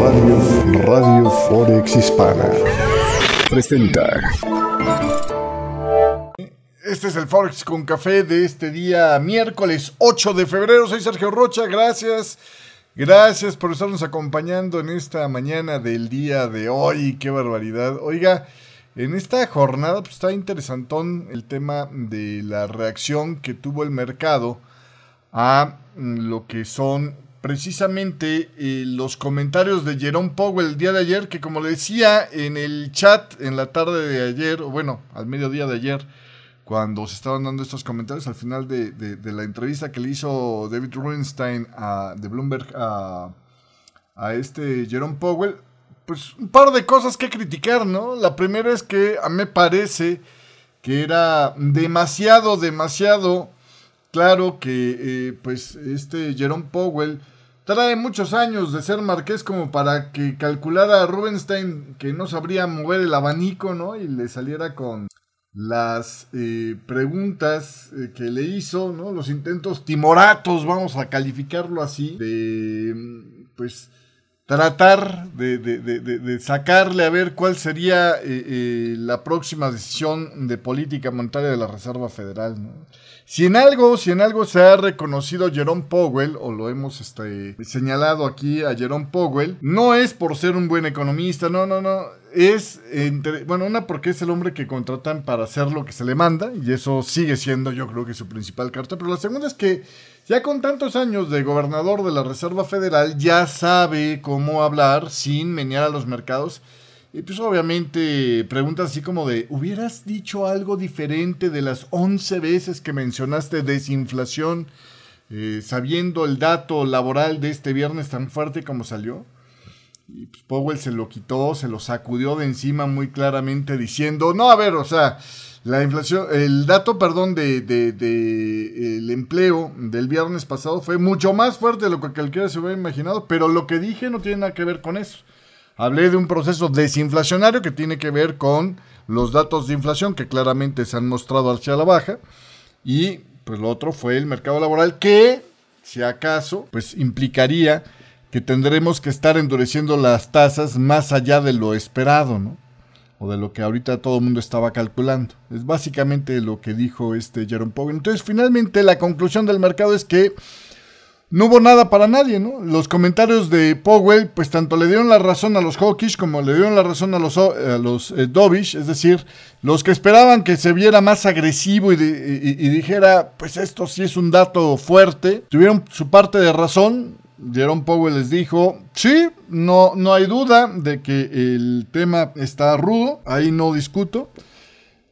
Radio, Radio Forex Hispana presenta. Este es el Forex con café de este día miércoles 8 de febrero. Soy Sergio Rocha, gracias. Gracias por estarnos acompañando en esta mañana del día de hoy. Qué barbaridad. Oiga, en esta jornada pues, está interesantón el tema de la reacción que tuvo el mercado a lo que son precisamente eh, los comentarios de Jerome Powell el día de ayer, que como le decía en el chat en la tarde de ayer, bueno, al mediodía de ayer, cuando se estaban dando estos comentarios al final de, la entrevista que le hizo David Rubenstein a, de Bloomberg a, a este Jerome Powell, pues un par de cosas que criticar, ¿no? La primera es que a mí me parece que era demasiado, demasiado claro que eh, pues este Jerome Powell Trae muchos años de ser marqués como para que calculara a Rubenstein que no sabría mover el abanico, ¿no? Y le saliera con las eh, preguntas eh, que le hizo, ¿no? Los intentos timoratos, vamos a calificarlo así, de, pues, tratar de, sacarle a ver cuál sería eh, la próxima decisión de política monetaria de la Reserva Federal. Si en algo, si en algo se ha reconocido Jerome Powell, o lo hemos este, señalado aquí a Jerome Powell, no es por ser un buen economista, no, no, no. Es, entre, bueno, una porque es el hombre que contratan para hacer lo que se le manda, y eso sigue siendo yo creo que su principal carta, pero la segunda es que ya con tantos años de gobernador de la Reserva Federal, ya sabe cómo hablar sin menear a los mercados y pues obviamente preguntas así como de, ¿hubieras dicho algo diferente de las 11 veces que mencionaste desinflación, eh, sabiendo el dato laboral de este viernes tan fuerte como salió? Y pues Powell se lo quitó, se lo sacudió de encima muy claramente diciendo, no, a ver, o sea, la inflación, el dato, perdón, de, de, el empleo del viernes pasado fue mucho más fuerte de lo que cualquiera se hubiera imaginado, pero lo que dije no tiene nada que ver con eso. Hablé de un proceso desinflacionario que tiene que ver con los datos de inflación que claramente se han mostrado hacia la baja. Y pues lo otro fue el mercado laboral que, si acaso, pues implicaría que tendremos que estar endureciendo las tasas más allá de lo esperado, ¿no? O de lo que ahorita todo el mundo estaba calculando. Es básicamente lo que dijo este Jerome Powell. Entonces, finalmente, la conclusión del mercado es que no hubo nada para nadie, ¿no? Los comentarios de Powell, pues tanto le dieron la razón a los Hawkish como le dieron la razón a los, a los eh, Dovish, es decir, los que esperaban que se viera más agresivo y, dijera, pues esto sí es un dato fuerte, tuvieron su parte de razón. Jerome Powell les dijo, sí, no, no hay duda de que el tema está rudo, ahí no discuto.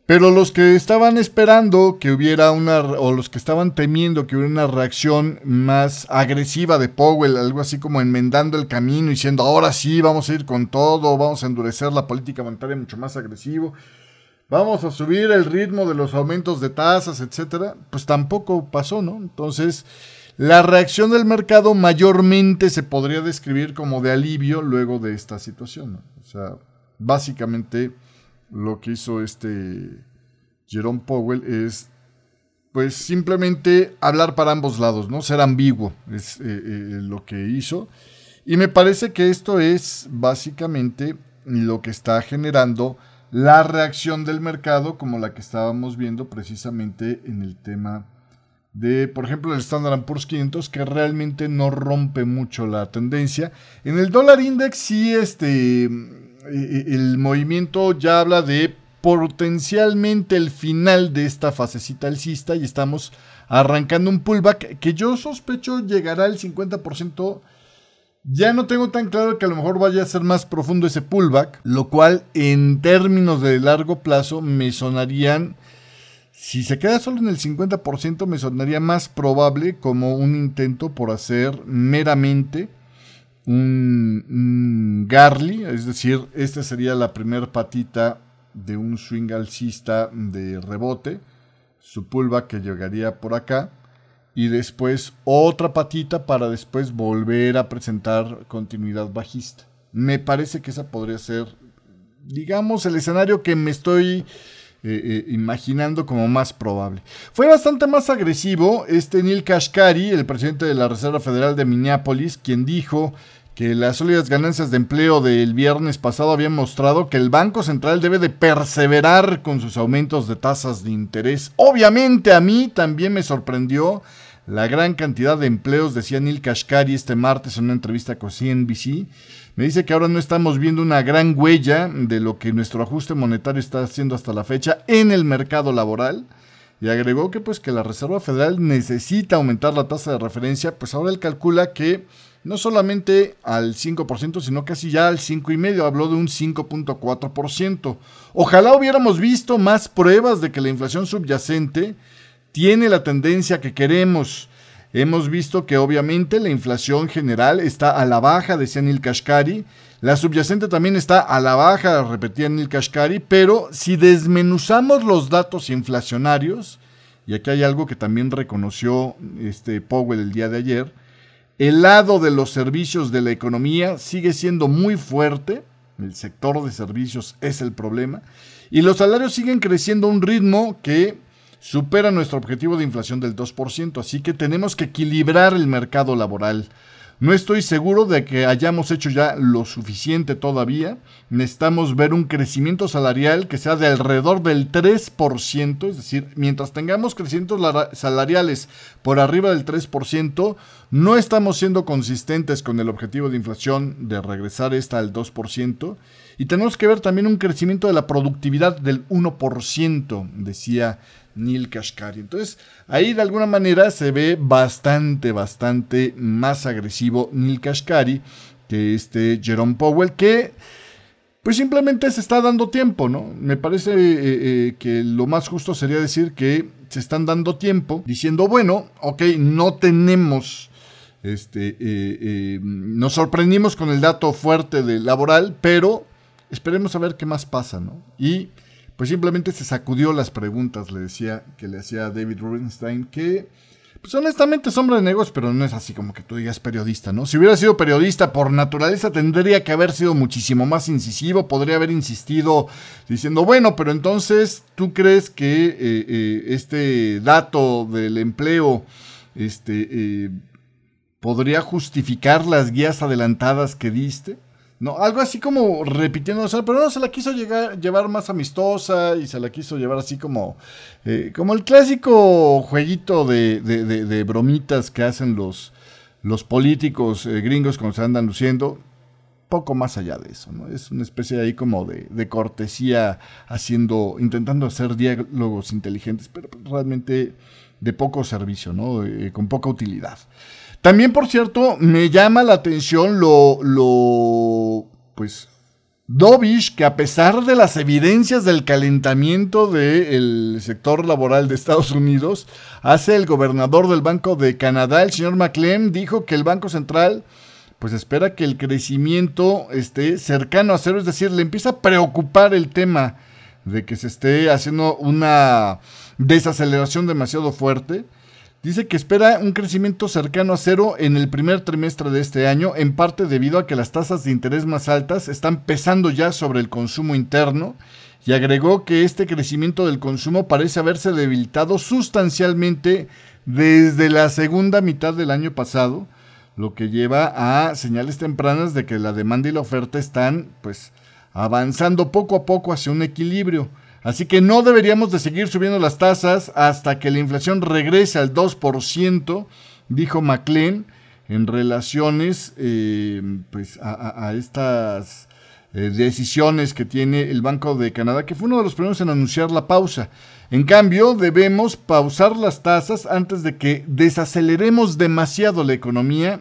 Pero los que estaban esperando que hubiera una, o los que estaban temiendo que hubiera una reacción más agresiva de Powell, algo así como enmendando el camino, diciendo ahora sí, vamos a ir con todo, vamos a endurecer la política monetaria mucho más agresivo, vamos a subir el ritmo de los aumentos de tasas, etcétera, pues tampoco pasó, ¿no? Entonces, la reacción del mercado mayormente se podría describir como de alivio luego de esta situación. O sea, básicamente lo que hizo este Jerome Powell es pues simplemente hablar para ambos lados, ¿no? Ser ambiguo es eh, eh, lo que hizo. Y me parece que esto es básicamente lo que está generando la reacción del mercado como la que estábamos viendo precisamente en el tema de, por ejemplo, el Standard Poor's 500 que realmente no rompe mucho la tendencia. En el dólar index sí este el movimiento ya habla de potencialmente el final de esta fasecita alcista y estamos arrancando un pullback que yo sospecho llegará al 50%. Ya no tengo tan claro que a lo mejor vaya a ser más profundo ese pullback, lo cual en términos de largo plazo me sonarían, si se queda solo en el 50%, me sonaría más probable como un intento por hacer meramente un, Garly, es decir, esta sería la primera patita de un swing alcista de rebote, su pulva que llegaría por acá, y después otra patita para después volver a presentar continuidad bajista. Me parece que esa podría ser, digamos, el escenario que me estoy eh, imaginando como más probable. Fue bastante más agresivo este Neil Kashkari, el presidente de la Reserva Federal de Minneapolis, quien dijo que las sólidas ganancias de empleo del viernes pasado habían mostrado que el Banco Central debe de perseverar con sus aumentos de tasas de interés. Obviamente a mí también me sorprendió la gran cantidad de empleos, decía Neil Kashkari este martes en una entrevista con CNBC. Me dice que ahora no estamos viendo una gran huella de lo que nuestro ajuste monetario está haciendo hasta la fecha en el mercado laboral. Y agregó que pues que la Reserva Federal necesita aumentar la tasa de referencia, pues ahora él calcula que no solamente al 5%, sino casi ya al 5,5%, habló de un 5.4%. Ojalá hubiéramos visto más pruebas de que la inflación subyacente tiene la tendencia que queremos. Hemos visto que obviamente la inflación general está a la baja, decía Neil Kashkari. La subyacente también está a la baja, repetía Neil Kashkari, pero si desmenuzamos los datos inflacionarios, y aquí hay algo que también reconoció este Powell el día de ayer, el lado de los servicios de la economía sigue siendo muy fuerte, el sector de servicios es el problema, y los salarios siguen creciendo a un ritmo que supera nuestro objetivo de inflación del 2%, así que tenemos que equilibrar el mercado laboral. No estoy seguro de que hayamos hecho ya lo suficiente todavía. Necesitamos ver un crecimiento salarial que sea de alrededor del 3%, es decir, mientras tengamos crecimientos salariales por arriba del 3%, no estamos siendo consistentes con el objetivo de inflación de regresar esta al 2%. Y tenemos que ver también un crecimiento de la productividad del 1%, decía Neil Kashkari. Entonces, ahí de alguna manera se ve bastante, bastante más agresivo Neil Kashkari que este Jerome Powell, que pues simplemente se está dando tiempo, ¿no? Me parece eh, eh, que lo más justo sería decir que se están dando tiempo, diciendo, bueno, ok, no tenemos, este, eh, nos sorprendimos con el dato fuerte de laboral, pero esperemos a ver qué más pasa, ¿no? Y pues simplemente se sacudió las preguntas, le decía, que le hacía David Rubenstein, que pues honestamente es hombre de negocios, pero no es así como que tú digas periodista, ¿no? Si hubiera sido periodista por naturaleza tendría que haber sido muchísimo más incisivo, podría haber insistido diciendo, bueno, pero entonces tú crees que eh, eh, este dato del empleo, este, eh, podría justificar las guías adelantadas que diste. No, algo así como repitiendo, pero no se la quiso llevar más amistosa y se la quiso llevar así como, eh, como el clásico jueguito de, bromitas que hacen los, los políticos eh, gringos cuando se andan luciendo. Poco más allá de eso, ¿no? Es una especie ahí como de, cortesía haciendo, intentando hacer diálogos inteligentes, pero realmente de poco servicio, ¿no? Con poca utilidad. También, por cierto, me llama la atención lo, lo, pues, Dovish, que a pesar de las evidencias del calentamiento del sector laboral de Estados Unidos, hace el gobernador del Banco de Canadá, el señor McLean, dijo que el Banco Central pues espera que el crecimiento esté cercano a cero, es decir, le empieza a preocupar el tema de que se esté haciendo una desaceleración demasiado fuerte Dice que espera un crecimiento cercano a cero en el primer trimestre de este año, en parte debido a que las tasas de interés más altas están pesando ya sobre el consumo interno, y agregó que este crecimiento del consumo parece haberse debilitado sustancialmente desde la segunda mitad del año pasado, lo que lleva a señales tempranas de que la demanda y la oferta están pues avanzando poco a poco hacia un equilibrio. Así que no deberíamos de seguir subiendo las tasas hasta que la inflación regrese al 2%, dijo McLean, en relaciones eh, pues a, estas eh, decisiones que tiene el Banco de Canadá, que fue uno de los primeros en anunciar la pausa. En cambio, debemos pausar las tasas antes de que desaceleremos demasiado la economía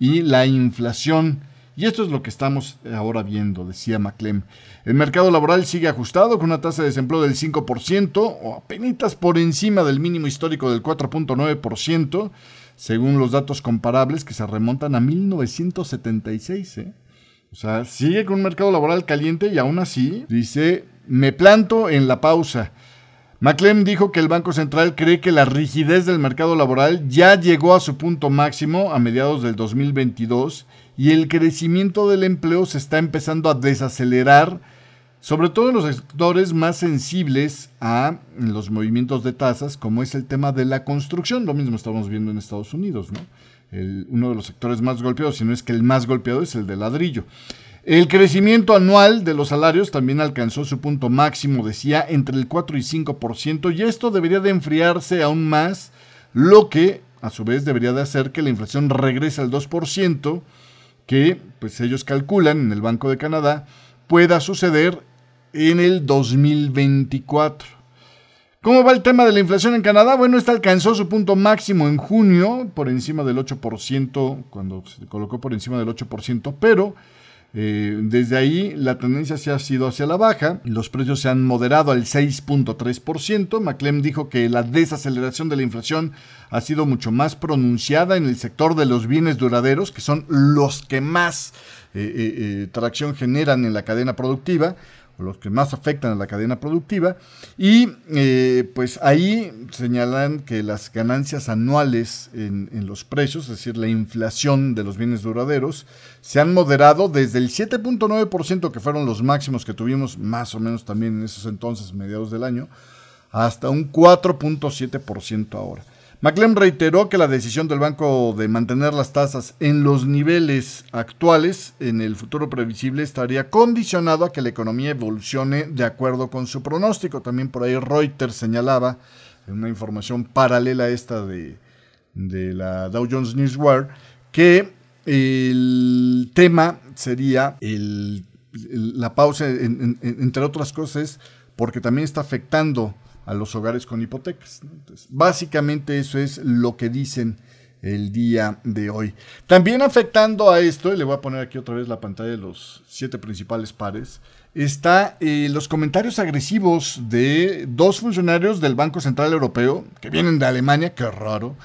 y la inflación. Y esto es lo que estamos ahora viendo, decía McLean. El mercado laboral sigue ajustado con una tasa de desempleo del 5% o apenas por encima del mínimo histórico del 4.9%, según los datos comparables que se remontan a 1976. ¿eh? O sea, sigue con un mercado laboral caliente y aún así dice, me planto en la pausa. McLean dijo que el Banco Central cree que la rigidez del mercado laboral ya llegó a su punto máximo a mediados del 2022 y el crecimiento del empleo se está empezando a desacelerar sobre todo en los sectores más sensibles a los movimientos de tasas, como es el tema de la construcción. Lo mismo estamos viendo en Estados Unidos, ¿no? uno de los sectores más golpeados, si no es que el más golpeado es el de ladrillo. El crecimiento anual de los salarios también alcanzó su punto máximo, decía, entre el 4 y 5%, y esto debería de enfriarse aún más, lo que a su vez debería de hacer que la inflación regrese al 2%, que pues ellos calculan en el Banco de Canadá pueda suceder en el 2024. ¿Cómo va el tema de la inflación en Canadá? Bueno, esta alcanzó su punto máximo en junio, por encima del 8%, cuando se colocó por encima del 8%, pero eh, desde ahí la tendencia se ha sido hacia la baja, los precios se han moderado al 6.3%. McClem dijo que la desaceleración de la inflación ha sido mucho más pronunciada en el sector de los bienes duraderos, que son los que más eh, eh, tracción generan en la cadena productiva los que más afectan a la cadena productiva. Y eh, pues ahí señalan que las ganancias anuales en, los precios, es decir, la inflación de los bienes duraderos, se han moderado desde el 7.9%, que fueron los máximos que tuvimos más o menos también en esos entonces, mediados del año, hasta un 4.7% ahora. McLean reiteró que la decisión del banco de mantener las tasas en los niveles actuales en el futuro previsible estaría condicionado a que la economía evolucione de acuerdo con su pronóstico. También por ahí Reuters señalaba en una información paralela a esta de, la Dow Jones Newswire que el tema sería la pausa, entre otras cosas, porque también está afectando a los hogares con hipotecas. básicamente eso es lo que dicen el día de hoy. También afectando a esto, y le voy a poner aquí otra vez la pantalla de los siete principales pares, está eh, los comentarios agresivos de dos funcionarios del Banco Central Europeo, que vienen de Alemania, qué raro.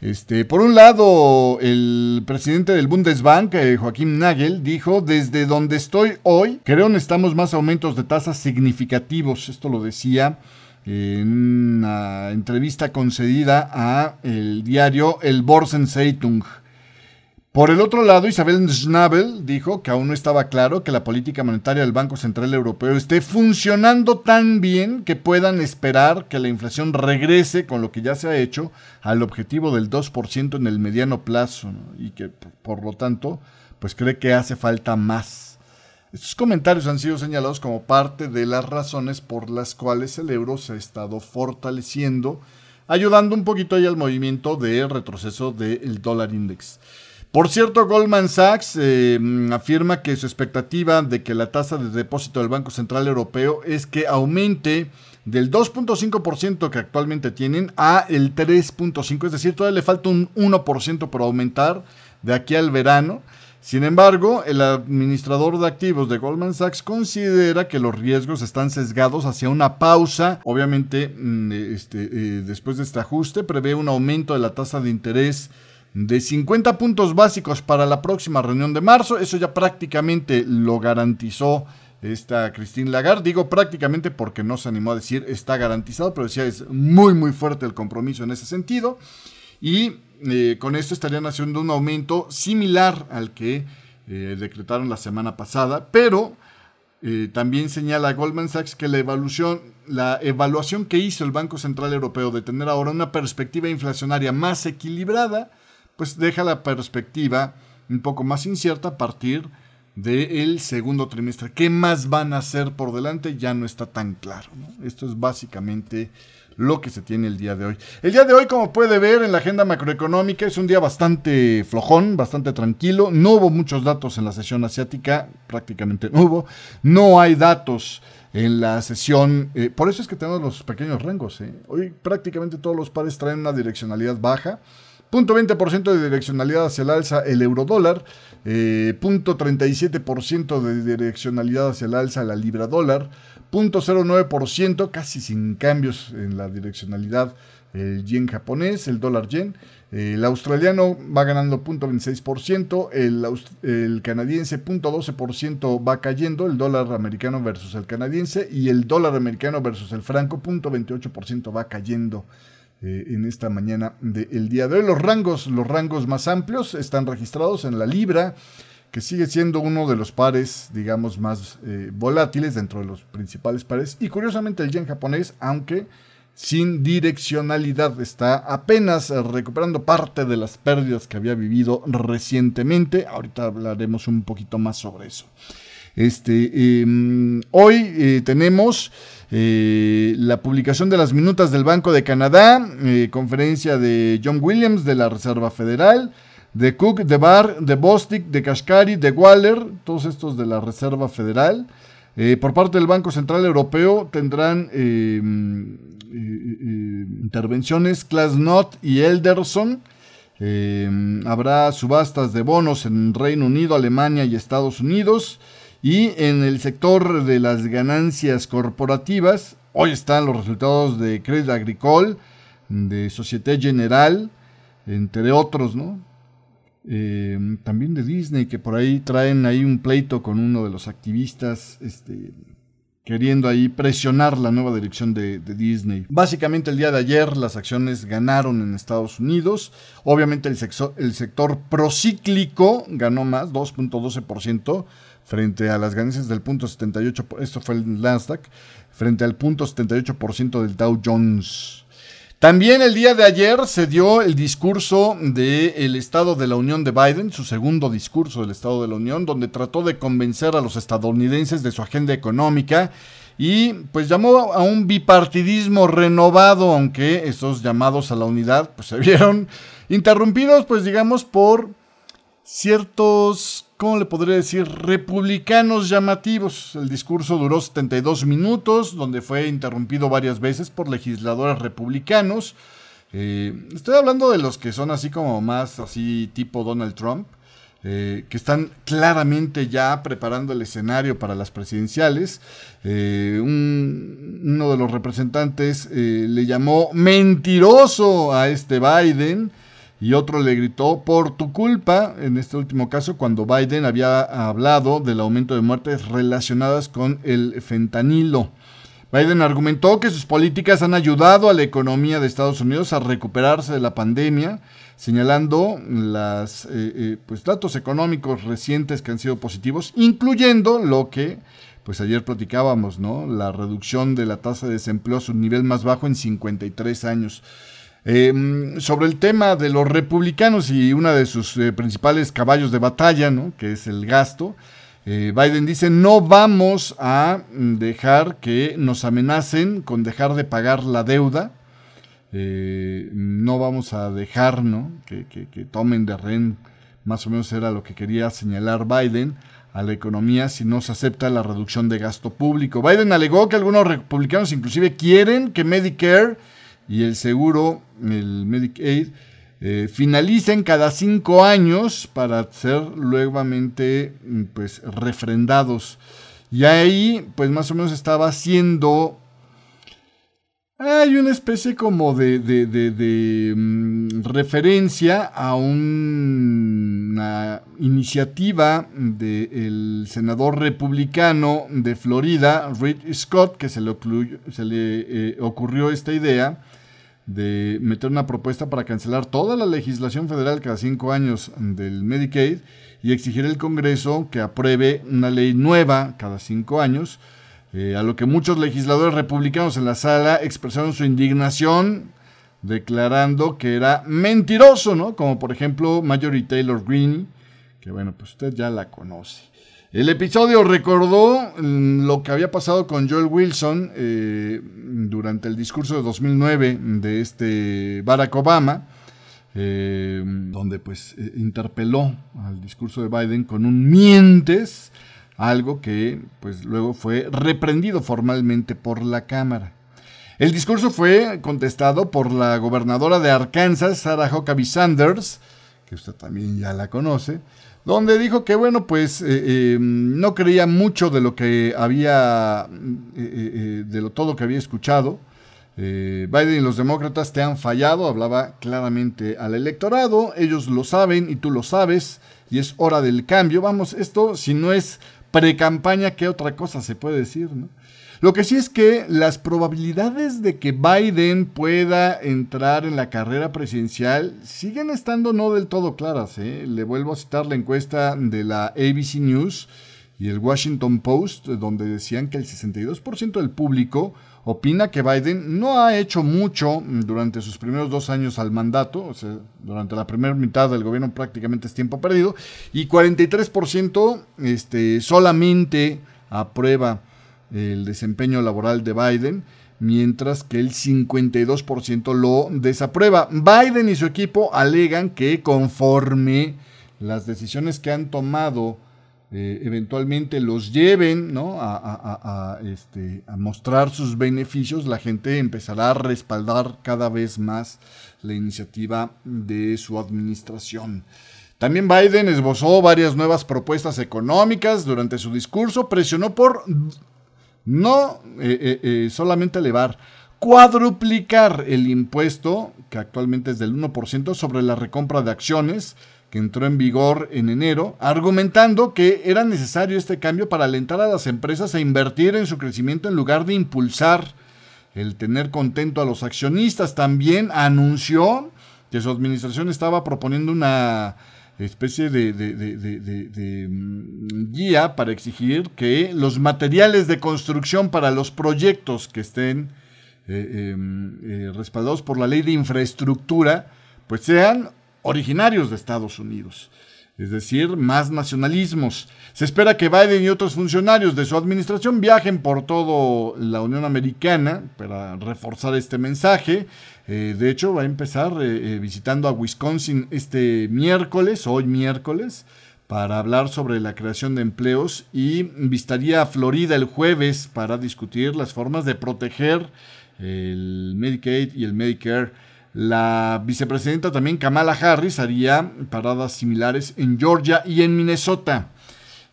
Este, por un lado, el presidente del Bundesbank, eh, Joaquín Nagel, dijo, desde donde estoy hoy, creo necesitamos más aumentos de tasas significativos. Esto lo decía en una entrevista concedida a el diario El Zeitung. Por el otro lado, Isabel Schnabel dijo que aún no estaba claro que la política monetaria del Banco Central Europeo esté funcionando tan bien que puedan esperar que la inflación regrese con lo que ya se ha hecho al objetivo del 2% en el mediano plazo y que por lo tanto pues cree que hace falta más. Estos comentarios han sido señalados como parte de las razones por las cuales el euro se ha estado fortaleciendo, ayudando un poquito ahí al movimiento de retroceso del dólar index. Por cierto, Goldman Sachs eh, afirma que su expectativa de que la tasa de depósito del Banco Central Europeo es que aumente del 2.5% que actualmente tienen a el 3.5%, es decir, todavía le falta un 1% por aumentar de aquí al verano. Sin embargo, el administrador de activos de Goldman Sachs considera que los riesgos están sesgados hacia una pausa. Obviamente, mm, este, eh, después de este ajuste, prevé un aumento de la tasa de interés de 50 puntos básicos para la próxima reunión de marzo. Eso ya prácticamente lo garantizó esta Christine Lagarde. Digo prácticamente porque no se animó a decir está garantizado, pero decía es muy muy fuerte el compromiso en ese sentido. Y eh, con esto estarían haciendo un aumento similar al que eh, decretaron la semana pasada, pero eh, también señala Goldman Sachs que la evaluación, la evaluación que hizo el Banco Central Europeo de tener ahora una perspectiva inflacionaria más equilibrada, pues deja la perspectiva un poco más incierta a partir del segundo trimestre. ¿Qué más van a hacer por delante? Ya no está tan claro. Esto es básicamente lo que se tiene el día de hoy. El día de hoy, como puede ver en la agenda macroeconómica, es un día bastante flojón, bastante tranquilo. No hubo muchos datos en la sesión asiática, prácticamente no hubo. No hay datos en la sesión. Eh, por eso es que tenemos los pequeños rangos. Eh. Hoy prácticamente todos los pares traen una direccionalidad baja. Punto 20% de direccionalidad hacia el alza el euro dólar. Eh, punto 37% de direccionalidad hacia el alza la libra dólar. 0.09%, casi sin cambios en la direccionalidad, el yen japonés, el dólar yen. El australiano va ganando 0.26%, el, el canadiense 0.12% va cayendo, el dólar americano versus el canadiense y el dólar americano versus el franco 0.28% va cayendo eh, en esta mañana del día de hoy. Los rangos, los rangos más amplios están registrados en la libra, que sigue siendo uno de los pares, digamos, más eh, volátiles dentro de los principales pares. Y curiosamente el yen japonés, aunque sin direccionalidad, está apenas recuperando parte de las pérdidas que había vivido recientemente. Ahorita hablaremos un poquito más sobre eso. Este, em, hoy eh, tenemos eh, la publicación de las minutas del Banco de Canadá, conferencia de John Williams de la Reserva Federal, de Cook, de Barr, de Bostic, de Kashkari, de Waller, todos estos de la Reserva Federal. Eh, por parte del Banco Central Europeo tendrán eh, eh, intervenciones Klasnot y Elderson. habrá subastas de bonos en Reino Unido, Alemania y Estados Unidos. Y en el sector de las ganancias corporativas, hoy están los resultados de Crédit Agricole, de Societe General, entre otros, ¿no? Em, también de Disney, que por ahí traen ahí un pleito con uno de los activistas, este, queriendo ahí presionar la nueva dirección de, Disney. Básicamente el día de ayer las acciones ganaron en Estados Unidos. Obviamente el, el sector procíclico ganó más, 2.12% frente a las ganancias del punto 78, esto fue el Nasdaq, frente al punto 78% del Dow Jones. También el día de ayer se dio el discurso del Estado de la Unión de Biden, su segundo discurso del Estado de la Unión, donde trató de convencer a los estadounidenses de su agenda económica y pues llamó a un bipartidismo renovado, aunque esos llamados a la unidad pues se vieron interrumpidos pues digamos por ciertos ¿cómo le podría decir? Republicanos llamativos. El discurso duró 72 minutos, donde fue interrumpido varias veces por legisladores republicanos. Eh, estoy hablando de los que son así como más así tipo Donald Trump, eh, que están claramente ya preparando el escenario para las presidenciales. Eh, uno de los representantes le llamó mentiroso a este Biden y otro le gritó por tu culpa, en este último caso, cuando Biden había hablado del aumento de muertes relacionadas con el fentanilo. Biden argumentó que sus políticas han ayudado a la economía de Estados Unidos a recuperarse de la pandemia, señalando los eh, eh, pues, datos económicos recientes que han sido positivos, incluyendo lo que pues ayer platicábamos. La reducción de la tasa de desempleo a su nivel más bajo en 53 años. Em, sobre el tema de los republicanos y uno de sus eh, principales caballos de batalla, ¿no? que es el gasto, eh, Biden dice, no vamos a dejar que nos amenacen con dejar de pagar la deuda, eh, no vamos a dejar ¿no? que, que tomen de rehén, más o menos era lo que quería señalar Biden, a la economía si no se acepta la reducción de gasto público. Biden alegó que algunos republicanos inclusive quieren que Medicare y el seguro, el Medicaid, eh, finalicen cada cinco años para ser nuevamente mm, pues, refrendados. Y ahí, pues más o menos estaba haciendo... Hay una especie como de, mm, referencia a una iniciativa del senador republicano de Florida, Reed Scott, que se le, se le eh, ocurrió esta idea de meter una propuesta para cancelar toda la legislación federal cada cinco años del Medicaid y exigir al Congreso que apruebe una ley nueva cada cinco años, eh, a lo que muchos legisladores republicanos en la sala expresaron su indignación declarando que era mentiroso, ¿no? Como por ejemplo Marjorie Taylor Greene, que bueno, pues usted ya la conoce. El episodio recordó mm, lo que había pasado con Joel Wilson eh, durante el discurso de 2009 de este Barack Obama, eh, donde pues eh, interpeló al discurso de Biden con un mientes, algo que pues luego fue reprendido formalmente por la Cámara. El discurso fue contestado por la gobernadora de Arkansas, Sarah Huckabee Sanders, que usted también ya la conoce, donde dijo que, bueno, pues eh, em, no creía mucho de lo que había, eh, eh, de lo, todo que había escuchado. Biden y los demócratas te han fallado, hablaba claramente al electorado, ellos lo saben y tú lo sabes, y es hora del cambio. Vamos, esto si no es pre-campaña, ¿qué otra cosa se puede decir? ¿no? Lo que sí es que las probabilidades de que Biden pueda entrar en la carrera presidencial siguen estando no del todo claras. ¿eh? Le vuelvo a citar la encuesta de la ABC News y el Washington Post, donde decían que el 62% del público opina que Biden no ha hecho mucho durante sus primeros dos años al mandato, o sea, durante la primera mitad del gobierno prácticamente es tiempo perdido, y 43% este, solamente aprueba el desempeño laboral de Biden, mientras que el 52% lo desaprueba. Biden y su equipo alegan que conforme las decisiones que han tomado eh, eventualmente los lleven ¿no? a, este, a mostrar sus beneficios, la gente empezará a respaldar cada vez más la iniciativa de su administración. También Biden esbozó varias nuevas propuestas económicas durante su discurso, presionó por no eh, eh, eh, solamente elevar, cuadruplicar el impuesto, que actualmente es del 1% sobre la recompra de acciones, que entró en vigor en enero, argumentando que era necesario este cambio para alentar a las empresas a invertir en su crecimiento en lugar de impulsar el tener contento a los accionistas. También anunció que su administración estaba proponiendo una especie de, mm, guía para exigir que los materiales de construcción para los proyectos que estén eh, em, eh, respaldados por la ley de infraestructura, pues sean originarios de Estados Unidos es decir, más nacionalismos. Se espera que Biden y otros funcionarios de su administración viajen por toda la Unión Americana para reforzar este mensaje. Eh, de hecho, va a empezar eh, eh, visitando a Wisconsin este miércoles, hoy miércoles, para hablar sobre la creación de empleos y visitaría a Florida el jueves para discutir las formas de proteger el Medicaid y el Medicare la vicepresidenta también Kamala Harris haría paradas similares en Georgia y en Minnesota.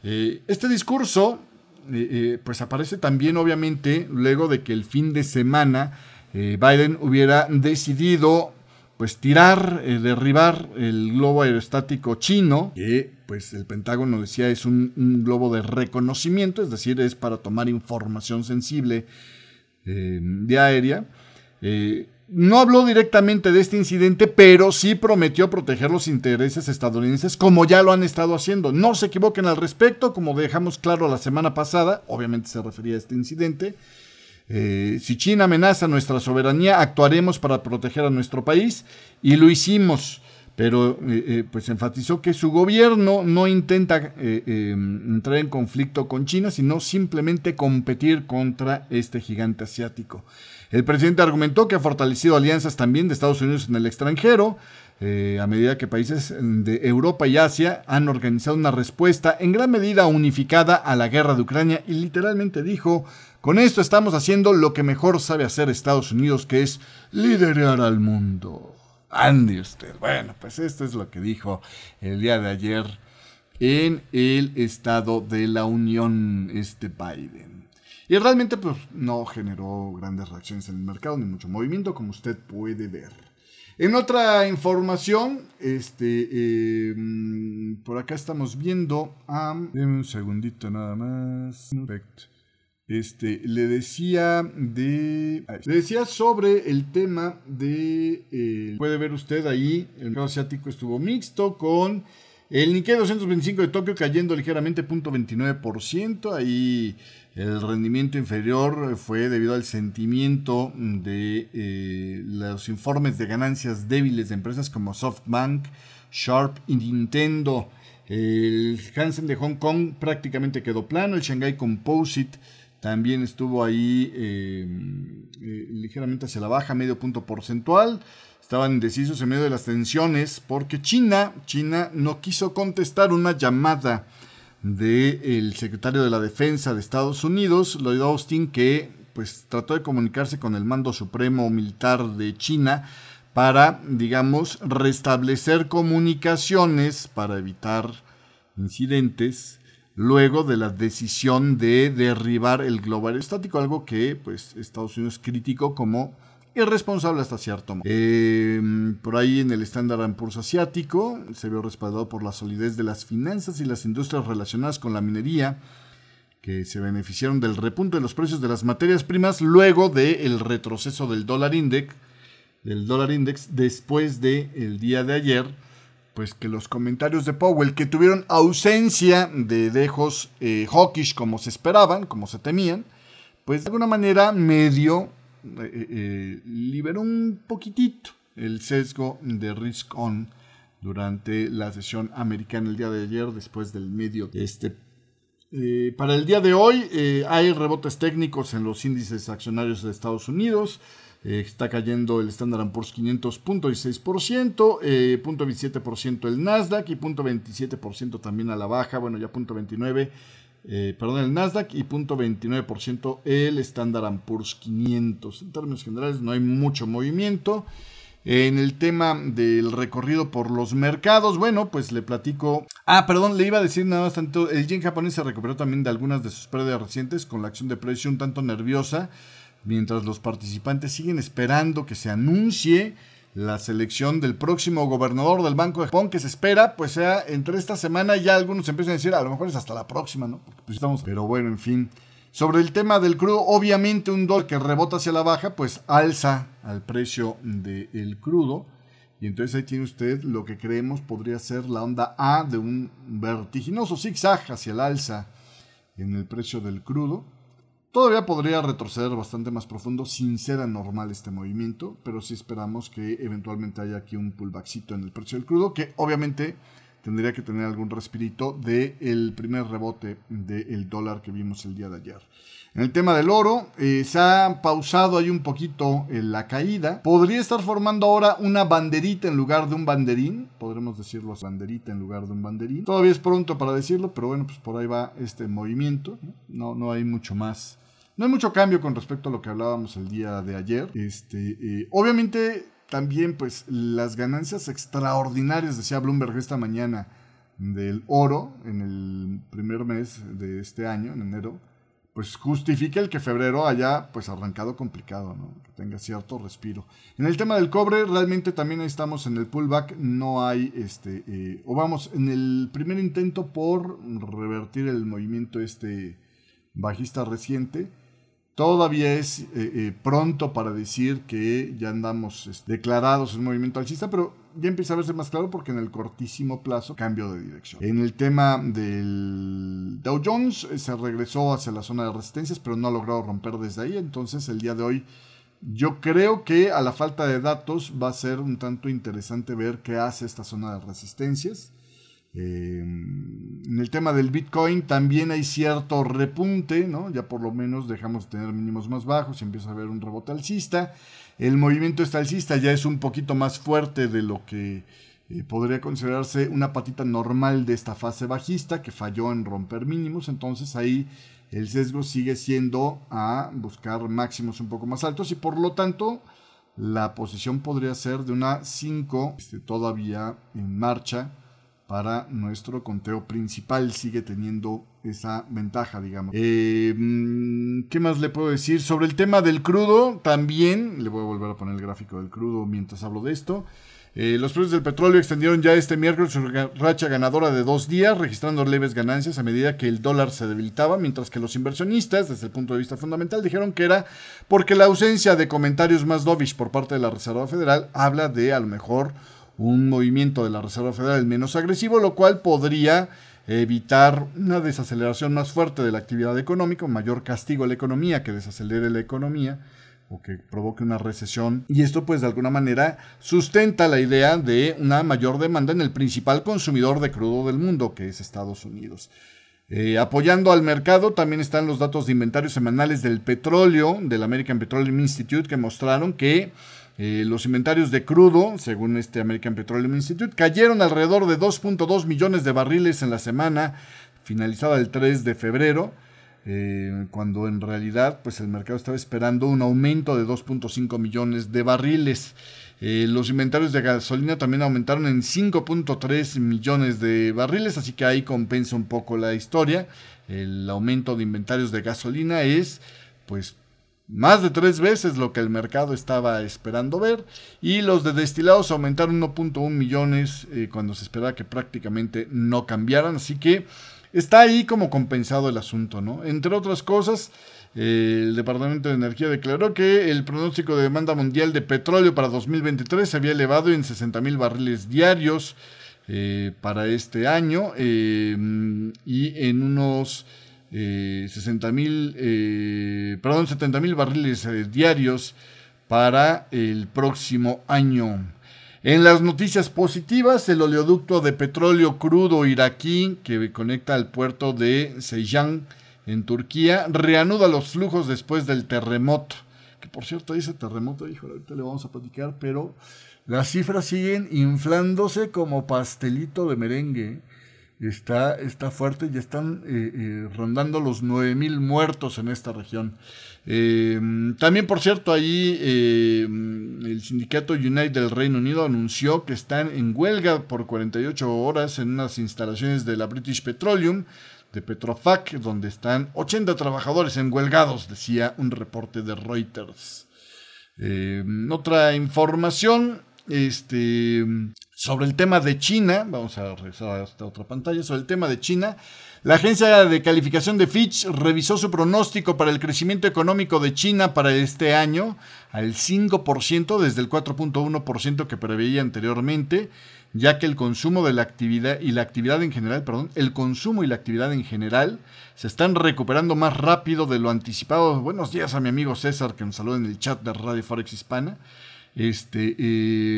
Eh, este discurso eh, eh, pues aparece también obviamente luego de que el fin de semana Biden hubiera decidido pues tirar, derribar el globo aerostático chino, que pues el Pentágono decía es un, un globo de reconocimiento, es decir, es para tomar información sensible de aérea. No habló directamente de este incidente, pero sí prometió proteger los intereses estadounidenses como ya lo han estado haciendo. No se equivoquen al respecto, como dejamos claro la semana pasada, obviamente se refería a este incidente. Eh, si China amenaza nuestra soberanía, actuaremos para proteger a nuestro país y lo hicimos. Pero eh, eh, pues enfatizó que su gobierno no intenta entrar en conflicto con China, sino simplemente competir contra este gigante asiático. El presidente argumentó que ha fortalecido alianzas también de Estados Unidos en el extranjero, eh, a medida que países de Europa y Asia han organizado una respuesta en gran medida unificada a la guerra de Ucrania y literalmente dijo, con esto estamos haciendo lo que mejor sabe hacer Estados Unidos, que es liderar al mundo. Ande usted. Bueno, pues esto es lo que dijo el día de ayer en el Estado de la Unión, este Biden. Y realmente pues no generó grandes reacciones en el mercado, ni mucho movimiento, como usted puede ver. En otra información, este, em, por acá estamos viendo a... un segundito nada más. Este, le decía de... Le decía sobre el tema de... Eh, puede ver usted ahí, el mercado asiático estuvo mixto con... El Nikkei 225 de Tokio cayendo ligeramente 0.29%. Ahí el rendimiento inferior fue debido al sentimiento de eh, los informes de ganancias débiles de empresas como SoftBank, Sharp y Nintendo. El Hansen de Hong Kong prácticamente quedó plano. El Shanghai Composite también estuvo ahí eh, eh, ligeramente hacia la baja, medio punto porcentual. Estaban indecisos en medio de las tensiones porque China, China no quiso contestar una llamada del secretario de la Defensa de Estados Unidos, Lloyd Austin, que pues trató de comunicarse con el mando supremo militar de China para, digamos, restablecer comunicaciones para evitar incidentes luego de la decisión de derribar el globo aerostático, algo que pues Estados Unidos criticó como irresponsable hasta cierto modo. Em, por ahí en el Standard Poor's asiático se vio respaldado por la solidez de las finanzas y las industrias relacionadas con la minería, que se beneficiaron del repunte de los precios de las materias primas luego del retroceso del dólar index, del dólar index después del el día de ayer, pues que los comentarios de Powell que tuvieron ausencia de dejos eh, hawkish como se esperaban, como se temían, pues de alguna manera medio eh, eh, liberó un poquitito el sesgo de risk on durante la sesión americana el día de ayer después del medio de este eh, para el día de hoy eh, hay rebotes técnicos en los índices accionarios de Estados Unidos. Eh, está cayendo el Standard Poor's 500, 0.16%, 0.27% el Nasdaq y 0.27% también a la baja, bueno ya 0.29%, perdón, el Nasdaq y 0.29% el Standard Poor's 500. En términos generales no hay mucho movimiento. En el tema del recorrido por los mercados, bueno, pues le platico. Ah, perdón, le iba a decir nada más tanto. El yen japonés se recuperó también de algunas de sus pérdidas recientes con la acción de precio un tanto nerviosa, mientras los participantes siguen esperando que se anuncie la selección del próximo gobernador del Banco de Japón que se espera, pues sea entre esta semana ya algunos empiezan a decir, a lo mejor es hasta la próxima, ¿no? Pues estamos, pero bueno, en fin. Sobre el tema del crudo, obviamente un dólar que rebota hacia la baja, pues alza al precio del crudo. Y entonces ahí tiene usted lo que creemos podría ser la onda A de un vertiginoso zigzag hacia el alza en el precio del crudo. Todavía podría retroceder bastante más profundo sin ser anormal este movimiento, pero sí esperamos que eventualmente haya aquí un pullbackcito en el precio del crudo, que obviamente tendría que tener algún respirito del primer rebote del dólar que vimos el día de ayer. En el tema del oro, eh, se ha pausado ahí un poquito eh, la caída. Podría estar formando ahora una banderita en lugar de un banderín. Podremos decirlo banderita en lugar de un banderín. Todavía es pronto para decirlo, pero bueno, pues por ahí va este movimiento. No, no hay mucho más. No hay mucho cambio con respecto a lo que hablábamos el día de ayer. Este, eh, obviamente también pues las ganancias extraordinarias, decía Bloomberg esta mañana, del oro en el primer mes de este año, en enero, pues justifica el que febrero haya pues arrancado complicado, ¿no? que tenga cierto respiro. En el tema del cobre, realmente también estamos en el pullback, no hay, este, eh, o vamos, en el primer intento por revertir el movimiento este bajista reciente, Todavía es eh, eh, pronto para decir que ya andamos declarados en movimiento alcista, pero ya empieza a verse más claro porque en el cortísimo plazo cambio de dirección. En el tema del Dow Jones eh, se regresó hacia la zona de resistencias, pero no ha logrado romper desde ahí. Entonces el día de hoy yo creo que a la falta de datos va a ser un tanto interesante ver qué hace esta zona de resistencias. Em, en el tema del Bitcoin también hay cierto repunte, ¿no? Ya por lo menos dejamos de tener mínimos más bajos y empieza a haber un rebote alcista. El movimiento este alcista ya es un poquito más fuerte de lo que eh, podría considerarse una patita normal de esta fase bajista que falló en romper mínimos. Entonces ahí el sesgo sigue siendo a buscar máximos un poco más altos y por lo tanto la posición podría ser de una 5 este, todavía en marcha para nuestro conteo principal. Sigue teniendo esa ventaja, digamos. Eh, mm, ¿Qué más le puedo decir? Sobre el tema del crudo, también, le voy a volver a poner el gráfico del crudo mientras hablo de esto. Eh, los precios del petróleo extendieron ya este miércoles su racha ganadora de dos días, registrando leves ganancias a medida que el dólar se debilitaba, mientras que los inversionistas, desde el punto de vista fundamental, dijeron que era porque la ausencia de comentarios más dovish por parte de la Reserva Federal habla de a lo mejor un movimiento de la Reserva Federal menos agresivo, lo cual podría evitar una desaceleración más fuerte de la actividad económica, un mayor castigo a la economía que desacelere la economía o que provoque una recesión. Y esto pues de alguna manera sustenta la idea de una mayor demanda en el principal consumidor de crudo del mundo, que es Estados Unidos. Eh, apoyando al mercado también están los datos de inventarios semanales del petróleo del American Petroleum Institute que mostraron que eh, los inventarios de crudo, según este American Petroleum Institute, cayeron alrededor de 2.2 millones de barriles en la semana finalizada el 3 de febrero, eh, cuando en realidad pues el mercado estaba esperando un aumento de 2.5 millones de barriles. Eh, los inventarios de gasolina también aumentaron en 5.3 millones de barriles, así que ahí compensa un poco la historia. El aumento de inventarios de gasolina es pues más de tres veces lo que el mercado estaba esperando ver. Y los de destilados aumentaron 1.1 millones eh, cuando se esperaba que prácticamente no cambiaran. Así que está ahí como compensado el asunto, ¿no? Entre otras cosas, eh, el Departamento de Energía declaró que el pronóstico de demanda mundial de petróleo para 2023 se había elevado en 60 mil barriles diarios eh, para este año y en unos 60 eh, mil, eh, perdón, 70 mil barriles eh, diarios para el próximo año. En las noticias positivas, el oleoducto de petróleo crudo iraquí que conecta al puerto de Seyhan en Turquía reanuda los flujos después del terremoto. Que por cierto, ese terremoto, hijo, ahorita le vamos a platicar, pero las cifras siguen inflándose como pastelito de merengue está, está fuerte y están eh, eh, rondando los 9.000 muertos en esta región. Eh, también, por cierto, ahí el sindicato United del Reino Unido anunció que están en huelga por 48 horas en unas instalaciones de la British Petroleum, de Petrofac, donde están 80 trabajadores enhuelgados, decía un reporte de Reuters. otra información, este, sobre el tema de China, vamos a regresar a esta otra pantalla, sobre el tema de China, la agencia de calificación de Fitch revisó su pronóstico para el crecimiento económico de China para este año al 5% desde el 4.1% que preveía anteriormente, ya que el consumo de la actividad y la actividad en general, perdón, el consumo y la actividad en general se están recuperando más rápido de lo anticipado. Buenos días a mi amigo César que nos saluda en el chat de Radio Forex Hispana. Este,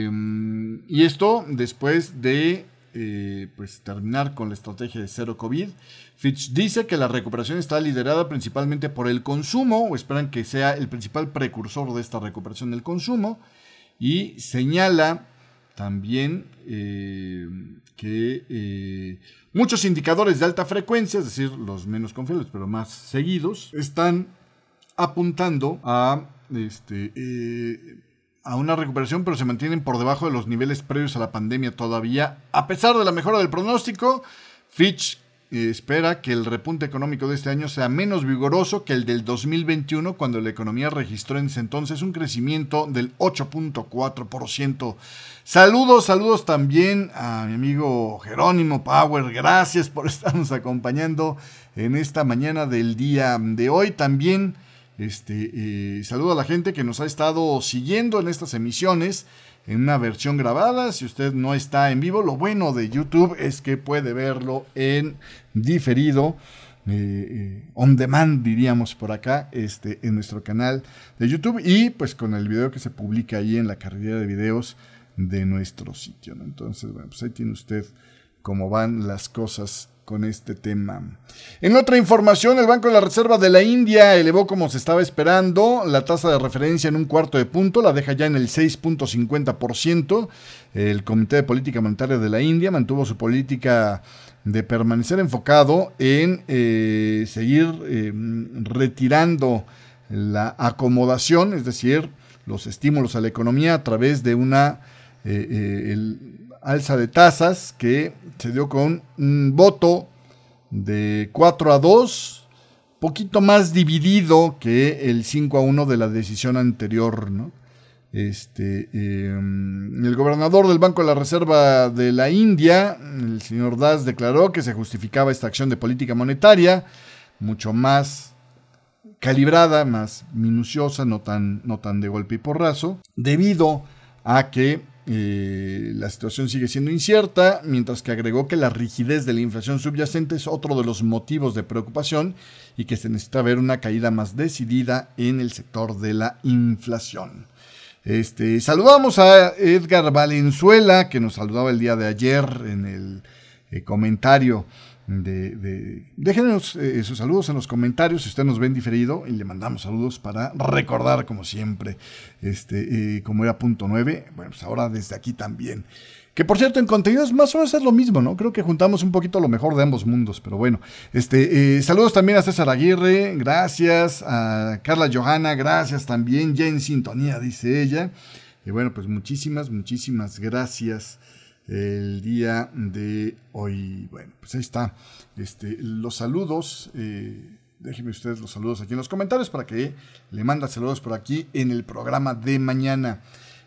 em, y esto después de eh, pues, terminar con la estrategia de cero COVID. Fitch dice que la recuperación está liderada principalmente por el consumo, o esperan que sea el principal precursor de esta recuperación del consumo, y señala también eh, que eh, muchos indicadores de alta frecuencia, es decir, los menos confiables pero más seguidos, están apuntando a este, a una recuperación, pero se mantienen por debajo de los niveles previos a la pandemia todavía. A pesar de la mejora del pronóstico, Fitch eh, espera que el repunte económico de este año sea menos vigoroso que el del 2021, cuando la economía registró en ese entonces un crecimiento del 8.4%. Saludos, saludos también a mi amigo Jerónimo Power. Gracias por estarnos acompañando en esta mañana del día de hoy. También este, eh, saludo a la gente que nos ha estado siguiendo en estas emisiones en una versión grabada. Si usted no está en vivo, lo bueno de YouTube es que puede verlo en diferido. Eh, eh, on demand diríamos por acá este, en nuestro canal de YouTube y pues con el video que se publica ahí en la carrera de videos de nuestro sitio. Entonces, bueno, pues ahí tiene usted cómo van las cosas con este tema. En otra información, el Banco de la Reserva de la India elevó como se estaba esperando la tasa de referencia en un cuarto de punto, la deja ya en el 6.50%. El Comité de Política Monetaria de la India mantuvo su política de permanecer enfocado en eh, seguir eh, retirando la acomodación, es decir, los estímulos a la economía a través de una eh, alza de tasas que se dio con un voto de 4 a 2, poquito más dividido que el 5 a 1 de la decisión anterior. Este, em, el gobernador del Banco de la Reserva de la India, el señor Das, declaró que se justificaba esta acción de política monetaria mucho más calibrada, más minuciosa, no tan, no tan de golpe y porrazo, debido a que eh, la situación sigue siendo incierta, mientras que agregó que la rigidez de la inflación subyacente es otro de los motivos de preocupación y que se necesita ver una caída más decidida en el sector de la inflación. Este, saludamos a Edgar Valenzuela, que nos saludaba el día de ayer en el eh, comentario de, déjenos eh, sus saludos en los comentarios si usted nos ven diferido y le mandamos saludos para recordar como siempre este eh, como era punto 9 bueno pues ahora desde aquí también. Que por cierto en contenidos más o menos es lo mismo no creo que juntamos un poquito lo mejor de ambos mundos pero bueno este eh, saludos también a César Aguirre gracias a Carla Johanna gracias también ya en sintonía dice ella. Y bueno pues muchísimas muchísimas gracias el día de hoy. Bueno, pues ahí está. Este, los saludos. Eh, déjenme ustedes los saludos aquí en los comentarios para que le manda saludos por aquí en el programa de mañana.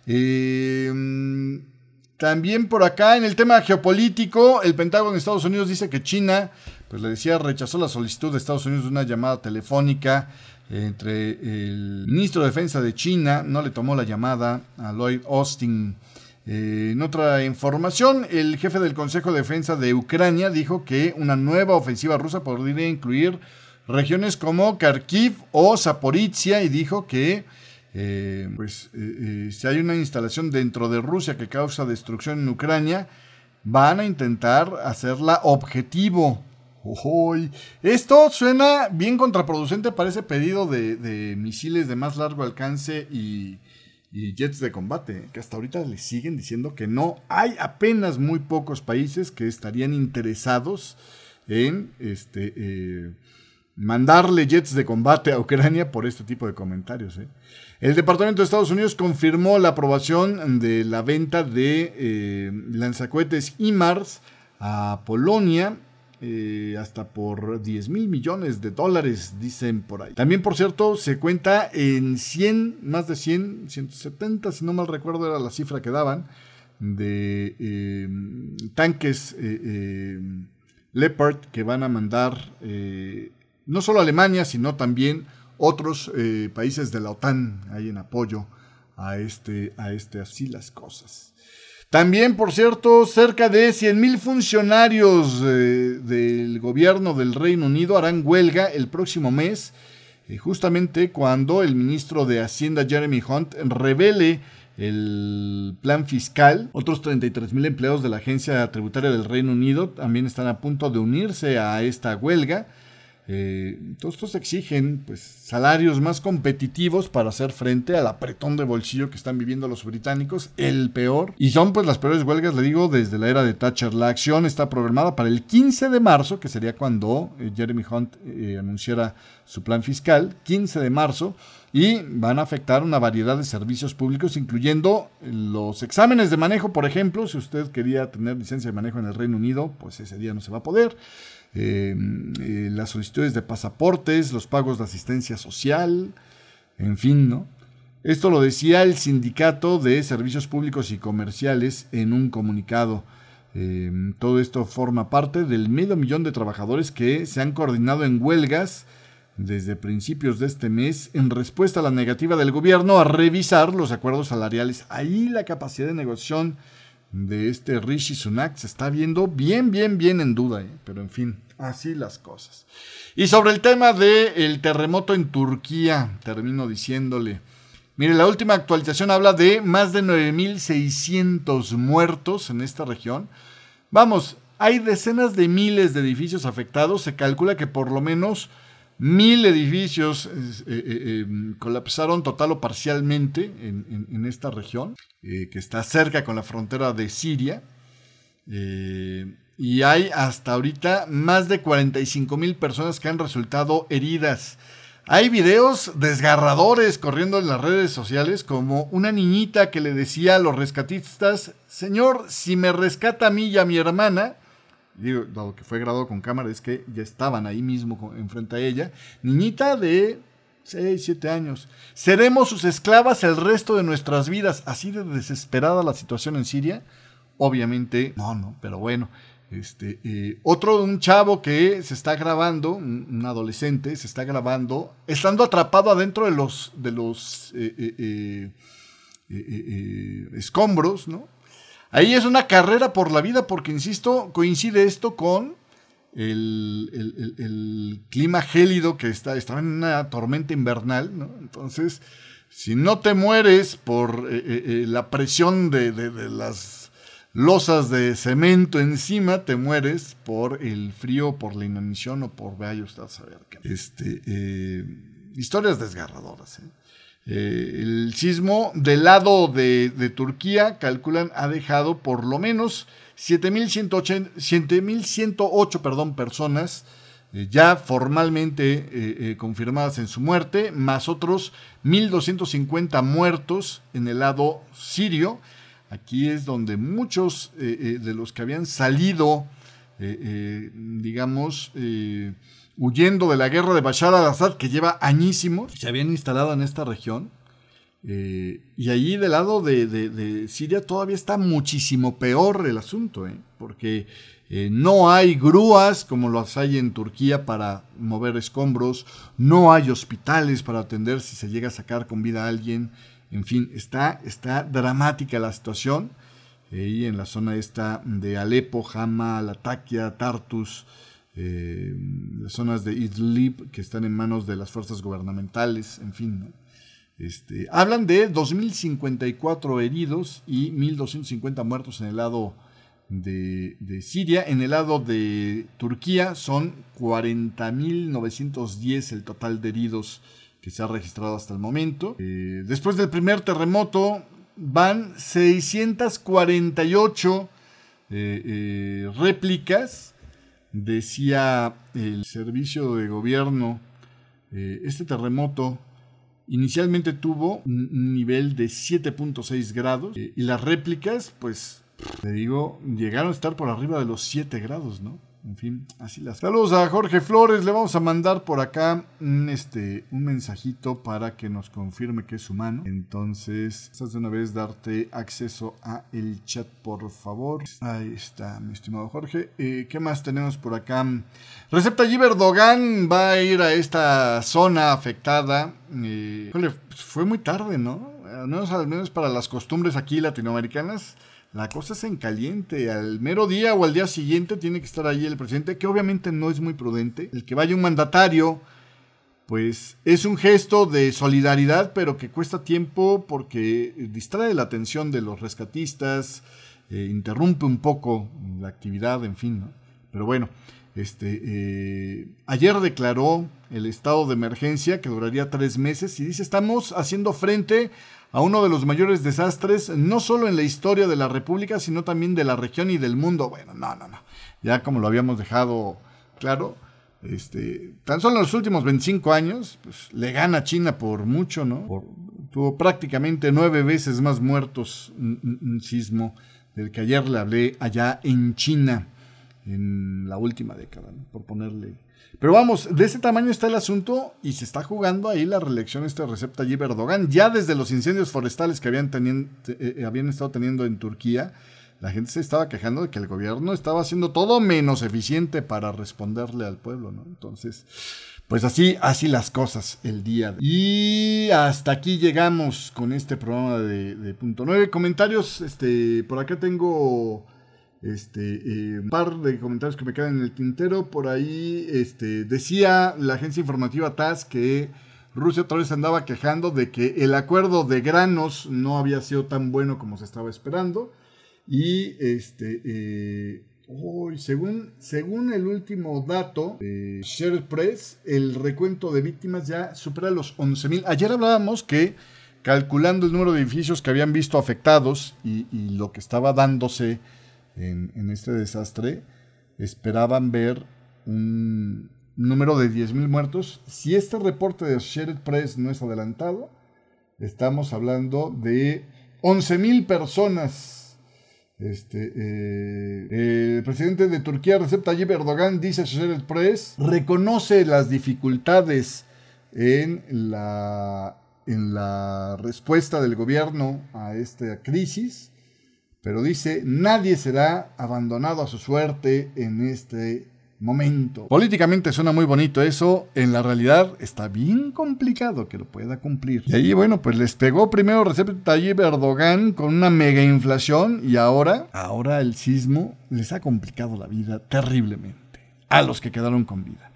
Eh, también por acá, en el tema geopolítico, el Pentágono de Estados Unidos dice que China, pues le decía, rechazó la solicitud de Estados Unidos de una llamada telefónica entre el ministro de Defensa de China, no le tomó la llamada a Lloyd Austin. Eh, en otra información, el jefe del Consejo de Defensa de Ucrania dijo que una nueva ofensiva rusa podría incluir regiones como Kharkiv o Zaporizhia y dijo que eh, pues eh, si hay una instalación dentro de Rusia que causa destrucción en Ucrania, van a intentar hacerla objetivo. Esto suena bien contraproducente para ese pedido de, misiles de más largo alcance y, jets de combate, que hasta ahorita le siguen diciendo que no. Hay apenas muy pocos países que estarían interesados en este, mandarle jets de combate a Ucrania por este tipo de comentarios. ¿eh? El Departamento de Estados Unidos confirmó la aprobación de la venta de eh, lanzacohetes IMARS a Polonia. Eh, hasta por 10 mil millones de dólares, dicen por ahí. También, por cierto, se cuenta en 100, más de 100, 170, si no mal recuerdo era la cifra que daban, de tanques Leopard que van a mandar no solo Alemania, sino también otros eh, países de la OTAN ahí en apoyo a este, a este, así las cosas. También, por cierto, cerca de 100.000 funcionarios eh, del gobierno del Reino Unido harán huelga el próximo mes, eh, justamente cuando el ministro de Hacienda Jeremy Hunt revele el plan fiscal. Otros 33.000 empleados de la Agencia Tributaria del Reino Unido también están a punto de unirse a esta huelga. Eh, todos estos exigen pues, salarios más competitivos para hacer frente al apretón de bolsillo que están viviendo los británicos, el peor. Y son pues las peores huelgas, le digo, desde la era de Thatcher. La acción está programada para el 15 de marzo, que sería cuando eh, Jeremy Hunt eh, anunciara su plan fiscal, 15 de marzo, y van a afectar una variedad de servicios públicos, incluyendo los exámenes de manejo, por ejemplo, si usted quería tener licencia de manejo en el Reino Unido, pues ese día no se va a poder. Eh, eh, las solicitudes de pasaportes, los pagos de asistencia social, en fin, ¿no? Esto lo decía el Sindicato de Servicios Públicos y Comerciales en un comunicado. Eh, todo esto forma parte del medio millón de trabajadores que se han coordinado en huelgas desde principios de este mes en respuesta a la negativa del gobierno a revisar los acuerdos salariales. Ahí la capacidad de negociación de este Rishi Sunak se está viendo bien, bien, bien en duda, ¿eh? pero en fin, así las cosas. Y sobre el tema del terremoto en Turquía, termino diciéndole, mire, la última actualización habla de más de 9.600 muertos en esta región. Vamos, hay decenas de miles de edificios afectados, se calcula que por lo menos Mil edificios eh, eh, eh, em, colapsaron total o parcialmente en, esta región, que está cerca con la frontera de Siria. y hay hasta ahorita más de 45 mil personas que han resultado heridas. Hay videos desgarradores corriendo en las redes sociales como una niñita que le decía a los rescatistas, Señor, si me rescata a mí y a mi hermana, digo, dado que fue grabado con cámara, es que ya estaban ahí mismo enfrente a ella, niñita de 6, 7 años. Seremos sus esclavas el resto de nuestras vidas. Así de desesperada la situación en Siria. Obviamente, no, no, pero bueno. Este, eh, otro, un chavo que se está grabando, un, adolescente, se está grabando, estando atrapado adentro de los, de los eh, eh, escombros, ¿no? Ahí es una carrera por la vida porque, insisto, coincide esto con el, clima gélido que está, estaba en una tormenta invernal, ¿no? Entonces, si no te mueres por eh, eh, eh, la presión de, las losas de cemento encima, te mueres por el frío, por la inanición o por vaya usted a saber qué. Este, historias desgarradoras. ¿eh? Eh, el sismo del lado de, Turquía, calculan, ha dejado por lo menos 7.108 perdón, personas eh, ya formalmente eh, confirmadas en su muerte, más otros 1.250 muertos en el lado sirio. Aquí es donde muchos de los que habían salido, digamos, huyendo de la guerra de Bashar al-Assad que lleva añísimos, se habían instalado en esta región. Eh, y allí del lado de, Siria todavía está muchísimo peor el asunto, ¿eh? porque eh, no hay grúas como las hay en Turquía para mover escombros, no hay hospitales para atender si se llega a sacar con vida a alguien, en fin, está, está dramática la situación. Ahí en la zona esta de Alepo, Hama, Latakia, Tartus, eh, las zonas de Idlib que están en manos de las fuerzas gubernamentales, en fin. Este, hablan de 2.054 heridos y 1.250 muertos en el lado de, Siria. En el lado de Turquía son 40.910 el total de heridos que se ha registrado hasta el momento. Eh, después del primer terremoto van 648 eh, réplicas, decía el servicio de gobierno. este terremoto inicialmente tuvo un nivel de 7.6 grados y las réplicas, pues, te digo, llegaron a estar por arriba de los 7 grados, ¿no? En fin, así las. Saludos a Jorge Flores. Le vamos a mandar por acá un, este, un mensajito para que nos confirme que es humano. Entonces, estás de una vez darte acceso a el chat, por favor. Ahí está, mi estimado Jorge. Eh, ¿Qué más tenemos por acá? Recepta G. Erdogan va a ir a esta zona afectada. Eh, fue muy tarde, ¿no? Al menos para las costumbres aquí latinoamericanas la cosa es en caliente. Al mero día o al día siguiente tiene que estar ahí el presidente, que obviamente no es muy prudente. El que vaya un mandatario, pues es un gesto de solidaridad, pero que cuesta tiempo porque distrae la atención de los rescatistas, eh, interrumpe un poco la actividad, en fin. Pero bueno, este, eh, ayer declaró el estado de emergencia que duraría tres meses y dice estamos haciendo frente a uno de los mayores desastres, no solo en la historia de la República, sino también de la región y del mundo. Bueno, no, no, no. Ya como lo habíamos dejado claro, este, tan solo en los últimos 25 años, pues, le gana China por mucho, ¿no? tuvo prácticamente nueve veces más muertos un, sismo del que ayer le hablé allá en China, en la última década, por ponerle pero vamos, de ese tamaño está el asunto y se está jugando ahí la reelección este Recep Tayyip Erdogan. Ya desde los incendios forestales que habían, eh, eh, habían estado teniendo en Turquía, la gente se estaba quejando de que el gobierno estaba haciendo todo menos eficiente para responderle al pueblo, ¿no? Entonces, pues así, así las cosas el día. De... Y hasta aquí llegamos con este programa de, de punto 9. Comentarios, este, por acá tengo este, eh, un par de comentarios que me quedan en el tintero. Por ahí este, decía la agencia informativa TAS que Rusia otra vez andaba quejando de que el acuerdo de granos no había sido tan bueno como se estaba esperando. Y este, eh, según, según el último dato de Share Press, el recuento de víctimas ya supera los 11.000. Ayer hablábamos que calculando el número de edificios que habían visto afectados y lo que estaba dándose en, este desastre, esperaban ver un número de 10.000 muertos. Si este reporte de Associated Press no es adelantado, estamos hablando de 11.000 personas. Este, eh, el presidente de Turquía, Recep Tayyip Erdogan, dice a Press, reconoce las dificultades en la, en la respuesta del gobierno a esta crisis pero dice, nadie será abandonado a su suerte en este momento. Políticamente suena muy bonito eso, en la realidad está bien complicado que lo pueda cumplir. Y ahí, bueno, pues les pegó primero Recep Tayyip Erdogan con una mega inflación y ahora, ahora el sismo les ha complicado la vida terriblemente a los que quedaron con vida.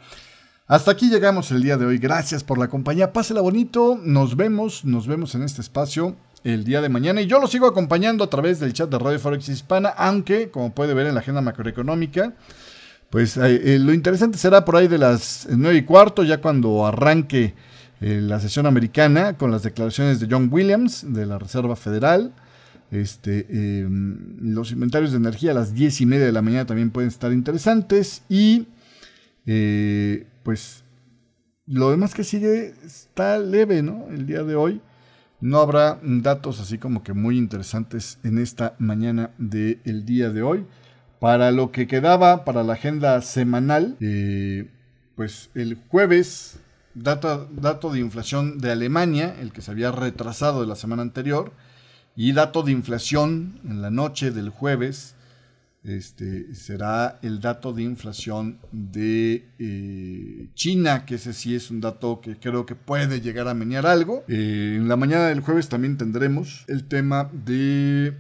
Hasta aquí llegamos el día de hoy. Gracias por la compañía. Pásela bonito. Nos vemos, nos vemos en este espacio el día de mañana. Y yo lo sigo acompañando a través del chat de Radio Forex Hispana, aunque, como puede ver en la agenda macroeconómica, pues eh, eh, lo interesante será por ahí de las 9 y cuarto, ya cuando arranque eh, la sesión americana con las declaraciones de John Williams de la Reserva Federal. Este, em, los inventarios de energía a las 10 y media de la mañana también pueden estar interesantes. Y pues lo demás que sigue está leve, ¿no? El día de hoy. No habrá datos así como que muy interesantes en esta mañana del día de hoy. Para lo que quedaba para la agenda semanal, eh, pues el jueves, dato, dato de inflación de Alemania, el que se había retrasado de la semana anterior, y dato de inflación en la noche del jueves, este, será el dato de inflación de eh, China, que ese sí es un dato que creo que puede llegar a menear algo. Eh, en la mañana del jueves también tendremos el tema de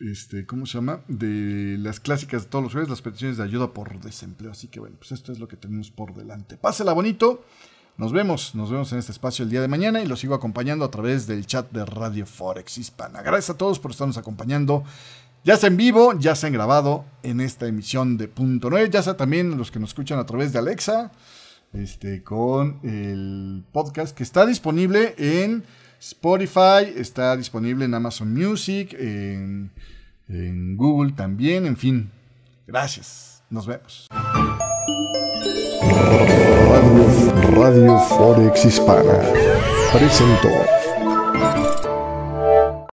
este, ¿cómo se llama? De las clásicas de todos los jueves, las peticiones de ayuda por desempleo. Así que bueno, pues esto es lo que tenemos por delante. Pásela bonito. Nos vemos, nos vemos en este espacio el día de mañana y lo sigo acompañando a través del chat de Radio Forex Hispana. Gracias a todos por estarnos acompañando, ya sea en vivo, ya sea en grabado en esta emisión de Punto 9, ya sea también los que nos escuchan a través de Alexa, este, con el podcast que está disponible en Spotify, está disponible en Amazon Music, en, Google también, en fin. Gracias. Nos vemos. Radio, Radio Forex Hispana presentó.